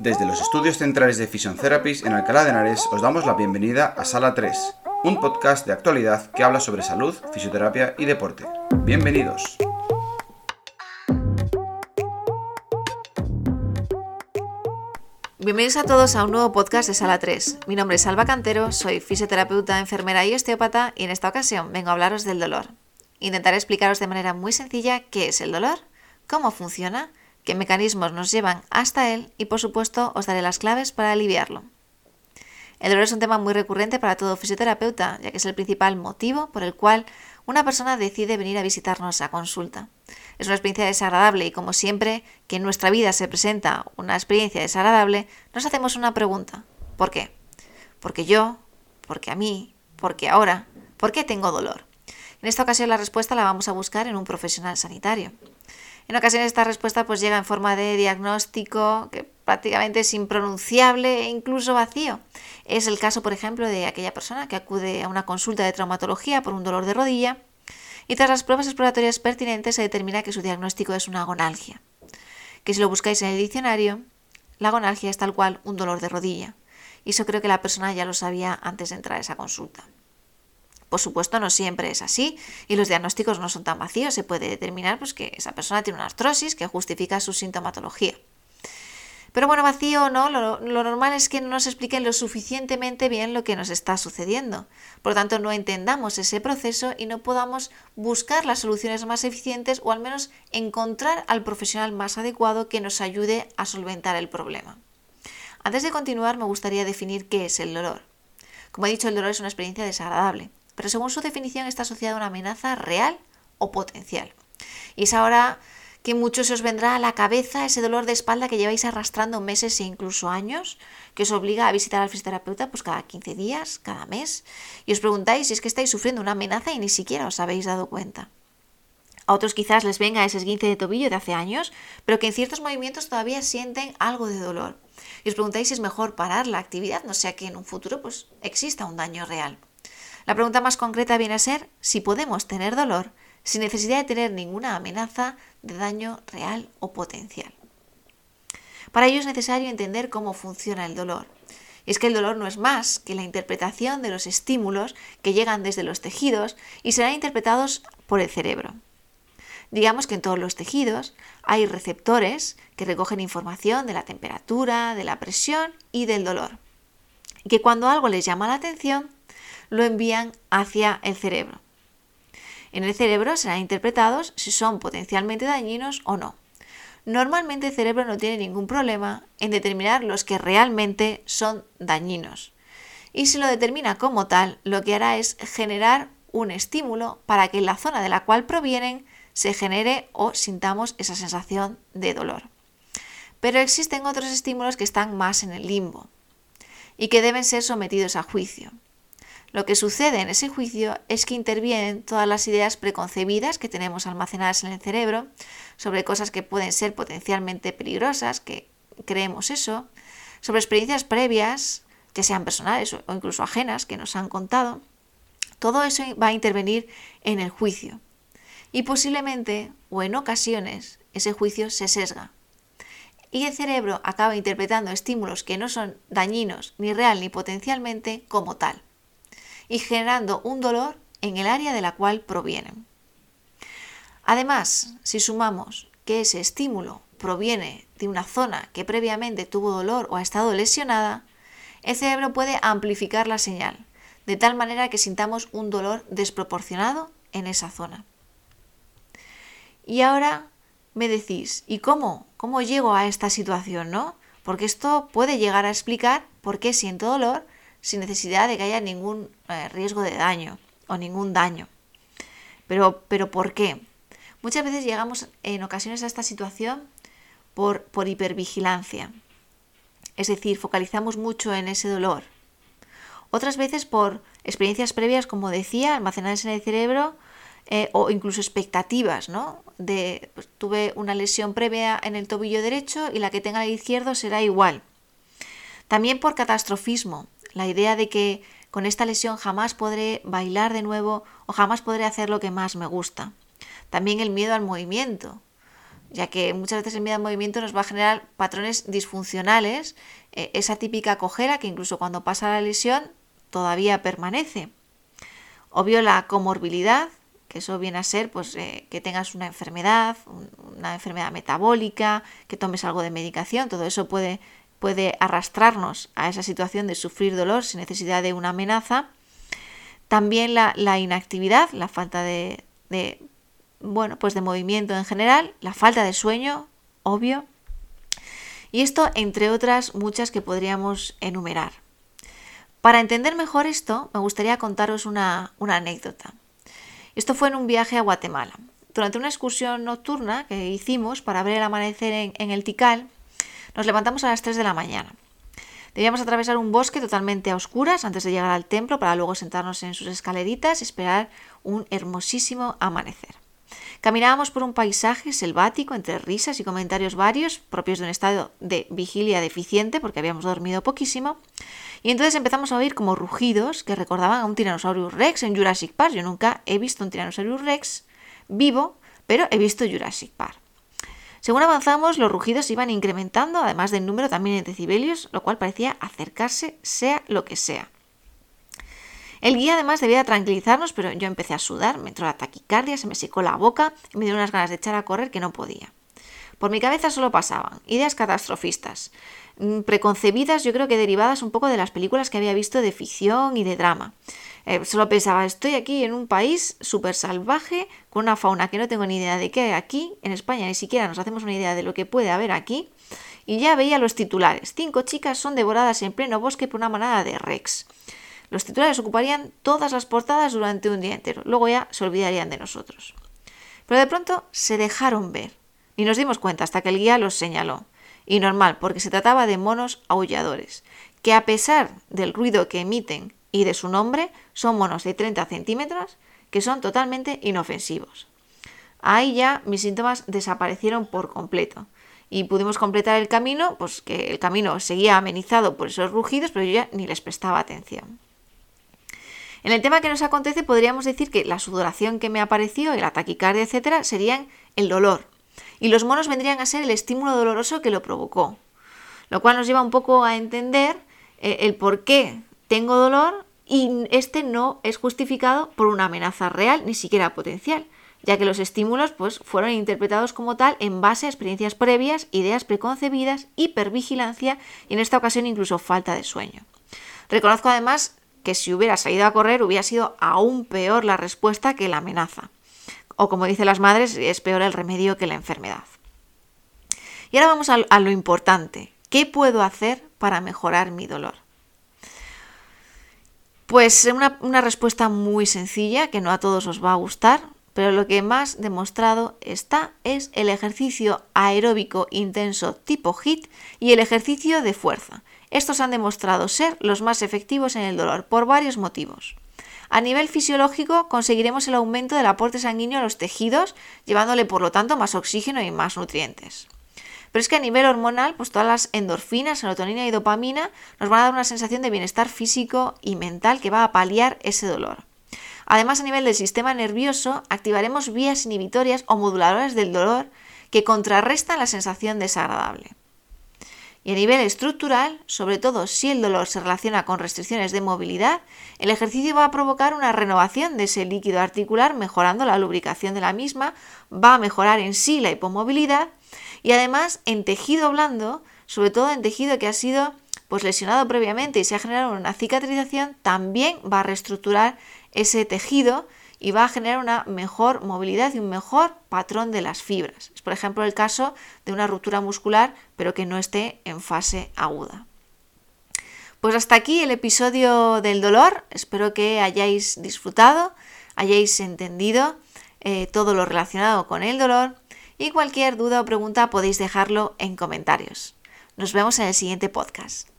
Desde los estudios centrales de Fission Therapies en Alcalá de Henares os damos la bienvenida a Sala 3, un podcast de actualidad que habla sobre salud, fisioterapia y deporte. Bienvenidos. Bienvenidos a todos a un nuevo podcast de Sala 3. Mi nombre es Alba Cantero, soy fisioterapeuta, enfermera y osteópata y en esta ocasión vengo a hablaros del dolor. Intentaré explicaros de manera muy sencilla qué es el dolor, cómo funciona qué mecanismos nos llevan hasta él y por supuesto os daré las claves para aliviarlo. El dolor es un tema muy recurrente para todo fisioterapeuta, ya que es el principal motivo por el cual una persona decide venir a visitarnos a consulta. Es una experiencia desagradable y como siempre que en nuestra vida se presenta una experiencia desagradable, nos hacemos una pregunta. ¿Por qué? Porque yo, porque a mí, porque ahora, ¿por qué tengo dolor? En esta ocasión la respuesta la vamos a buscar en un profesional sanitario. En ocasiones esta respuesta pues llega en forma de diagnóstico que prácticamente es impronunciable e incluso vacío. Es el caso, por ejemplo, de aquella persona que acude a una consulta de traumatología por un dolor de rodilla y tras las pruebas exploratorias pertinentes se determina que su diagnóstico es una agonalgia. Que si lo buscáis en el diccionario, la agonalgia es tal cual un dolor de rodilla. Y eso creo que la persona ya lo sabía antes de entrar a esa consulta. Por supuesto, no siempre es así y los diagnósticos no son tan vacíos. Se puede determinar pues, que esa persona tiene una artrosis que justifica su sintomatología. Pero bueno, vacío o no, lo, lo, normal es que no nos expliquen lo suficientemente bien lo que nos está sucediendo. Por lo tanto, no entendamos ese proceso y no podamos buscar las soluciones más eficientes o al menos encontrar al profesional más adecuado que nos ayude a solventar el problema. Antes de continuar, me gustaría definir qué es el dolor. Como he dicho, el dolor es una experiencia desagradable pero según su definición está asociada a una amenaza real o potencial. Y es ahora que muchos os vendrá a la cabeza ese dolor de espalda que lleváis arrastrando meses e incluso años, que os obliga a visitar al fisioterapeuta pues cada 15 días, cada mes, y os preguntáis si es que estáis sufriendo una amenaza y ni siquiera os habéis dado cuenta. A otros quizás les venga ese esguince de tobillo de hace años, pero que en ciertos movimientos todavía sienten algo de dolor. Y os preguntáis si es mejor parar la actividad, no sea que en un futuro pues exista un daño real. La pregunta más concreta viene a ser si podemos tener dolor sin necesidad de tener ninguna amenaza de daño real o potencial. Para ello es necesario entender cómo funciona el dolor. Y es que el dolor no es más que la interpretación de los estímulos que llegan desde los tejidos y serán interpretados por el cerebro. Digamos que en todos los tejidos hay receptores que recogen información de la temperatura, de la presión y del dolor. Y que cuando algo les llama la atención, lo envían hacia el cerebro. En el cerebro serán interpretados si son potencialmente dañinos o no. Normalmente el cerebro no tiene ningún problema en determinar los que realmente son dañinos. Y si lo determina como tal, lo que hará es generar un estímulo para que en la zona de la cual provienen se genere o sintamos esa sensación de dolor. Pero existen otros estímulos que están más en el limbo y que deben ser sometidos a juicio. Lo que sucede en ese juicio es que intervienen todas las ideas preconcebidas que tenemos almacenadas en el cerebro sobre cosas que pueden ser potencialmente peligrosas, que creemos eso, sobre experiencias previas, ya sean personales o incluso ajenas, que nos han contado. Todo eso va a intervenir en el juicio. Y posiblemente, o en ocasiones, ese juicio se sesga. Y el cerebro acaba interpretando estímulos que no son dañinos, ni real ni potencialmente, como tal y generando un dolor en el área de la cual provienen. Además, si sumamos que ese estímulo proviene de una zona que previamente tuvo dolor o ha estado lesionada, el cerebro puede amplificar la señal, de tal manera que sintamos un dolor desproporcionado en esa zona. Y ahora me decís, ¿y cómo? ¿Cómo llego a esta situación, no? Porque esto puede llegar a explicar por qué siento dolor sin necesidad de que haya ningún eh, riesgo de daño o ningún daño. Pero, pero ¿por qué? Muchas veces llegamos en ocasiones a esta situación por, por hipervigilancia. Es decir, focalizamos mucho en ese dolor. Otras veces por experiencias previas, como decía, almacenadas en el cerebro eh, o incluso expectativas, ¿no? De, pues, tuve una lesión previa en el tobillo derecho y la que tenga el izquierdo será igual. También por catastrofismo, la idea de que con esta lesión jamás podré bailar de nuevo o jamás podré hacer lo que más me gusta. También el miedo al movimiento. ya que muchas veces el miedo al movimiento nos va a generar patrones disfuncionales, eh, esa típica cojera que incluso cuando pasa la lesión todavía permanece. Obvio la comorbilidad, que eso viene a ser pues, eh, que tengas una enfermedad, una enfermedad metabólica, que tomes algo de medicación, todo eso puede, puede arrastrarnos a esa situación de sufrir dolor sin necesidad de una amenaza. También la, inactividad, la falta de, bueno, pues de movimiento en general, la falta de sueño, obvio. Y esto entre otras muchas que podríamos enumerar. Para entender mejor esto, me gustaría contaros una, anécdota. Esto fue en un viaje a Guatemala. Durante una excursión nocturna que hicimos para ver el amanecer en, en el Tikal, nos levantamos a las 3 de la mañana. Debíamos atravesar un bosque totalmente a oscuras antes de llegar al templo para luego sentarnos en sus escaleritas y esperar un hermosísimo amanecer. Caminábamos por un paisaje selvático entre risas y comentarios varios, propios de un estado de vigilia deficiente porque habíamos dormido poquísimo, y entonces empezamos a oír como rugidos que recordaban a un Tyrannosaurus Rex en Jurassic Park. Yo nunca he visto un Tyrannosaurus Rex vivo, pero he visto Jurassic Park. Según avanzamos, los rugidos iban incrementando, además del número también en decibelios, lo cual parecía acercarse sea lo que sea. El guía además debía tranquilizarnos, pero yo empecé a sudar, me entró la taquicardia, se me secó la boca y me dio unas ganas de echar a correr que no podía. Por mi cabeza solo pasaban ideas catastrofistas, mm, preconcebidas yo creo que derivadas un poco de las películas que había visto de ficción y de drama. Eh, solo pensaba, estoy aquí en un país súper salvaje, con una fauna que no tengo ni idea de qué hay aquí, en España ni siquiera nos hacemos una idea de lo que puede haber aquí, y ya veía los titulares. Cinco chicas son devoradas en pleno bosque por una manada de Rex. Los titulares ocuparían todas las portadas durante un día entero, luego ya se olvidarían de nosotros. Pero de pronto se dejaron ver, y nos dimos cuenta hasta que el guía los señaló. Y normal, porque se trataba de monos aulladores, que a pesar del ruido que emiten y de su nombre, son monos de 30 centímetros que son totalmente inofensivos. Ahí ya mis síntomas desaparecieron por completo y pudimos completar el camino, pues que el camino seguía amenizado por esos rugidos, pero yo ya ni les prestaba atención. En el tema que nos acontece podríamos decir que la sudoración que me apareció y la taquicardia, etcétera, serían el dolor. Y los monos vendrían a ser el estímulo doloroso que lo provocó. Lo cual nos lleva un poco a entender eh, el por qué tengo dolor y este no es justificado por una amenaza real, ni siquiera potencial, ya que los estímulos pues, fueron interpretados como tal en base a experiencias previas, ideas preconcebidas, hipervigilancia y en esta ocasión incluso falta de sueño. Reconozco además que si hubiera salido a correr hubiera sido aún peor la respuesta que la amenaza. O como dicen las madres, es peor el remedio que la enfermedad. Y ahora vamos a, lo importante. ¿Qué puedo hacer para mejorar mi dolor? Pues una, una, respuesta muy sencilla, que no a todos os va a gustar, pero lo que más demostrado está es el ejercicio aeróbico intenso tipo HIT y el ejercicio de fuerza. Estos han demostrado ser los más efectivos en el dolor por varios motivos. A nivel fisiológico conseguiremos el aumento del aporte sanguíneo a los tejidos, llevándole por lo tanto más oxígeno y más nutrientes. Pero es que a nivel hormonal, pues todas las endorfinas, serotonina y dopamina nos van a dar una sensación de bienestar físico y mental que va a paliar ese dolor. Además, a nivel del sistema nervioso, activaremos vías inhibitorias o moduladoras del dolor que contrarrestan la sensación desagradable. Y a nivel estructural, sobre todo si el dolor se relaciona con restricciones de movilidad, el ejercicio va a provocar una renovación de ese líquido articular, mejorando la lubricación de la misma, va a mejorar en sí la hipomovilidad y además en tejido blando, sobre todo en tejido que ha sido pues lesionado previamente y se ha generado una cicatrización, también va a reestructurar ese tejido y va a generar una mejor movilidad y un mejor patrón de las fibras. Es por ejemplo el caso de una ruptura muscular pero que no esté en fase aguda. Pues hasta aquí el episodio del dolor. Espero que hayáis disfrutado, hayáis entendido eh, todo lo relacionado con el dolor y cualquier duda o pregunta podéis dejarlo en comentarios. Nos vemos en el siguiente podcast.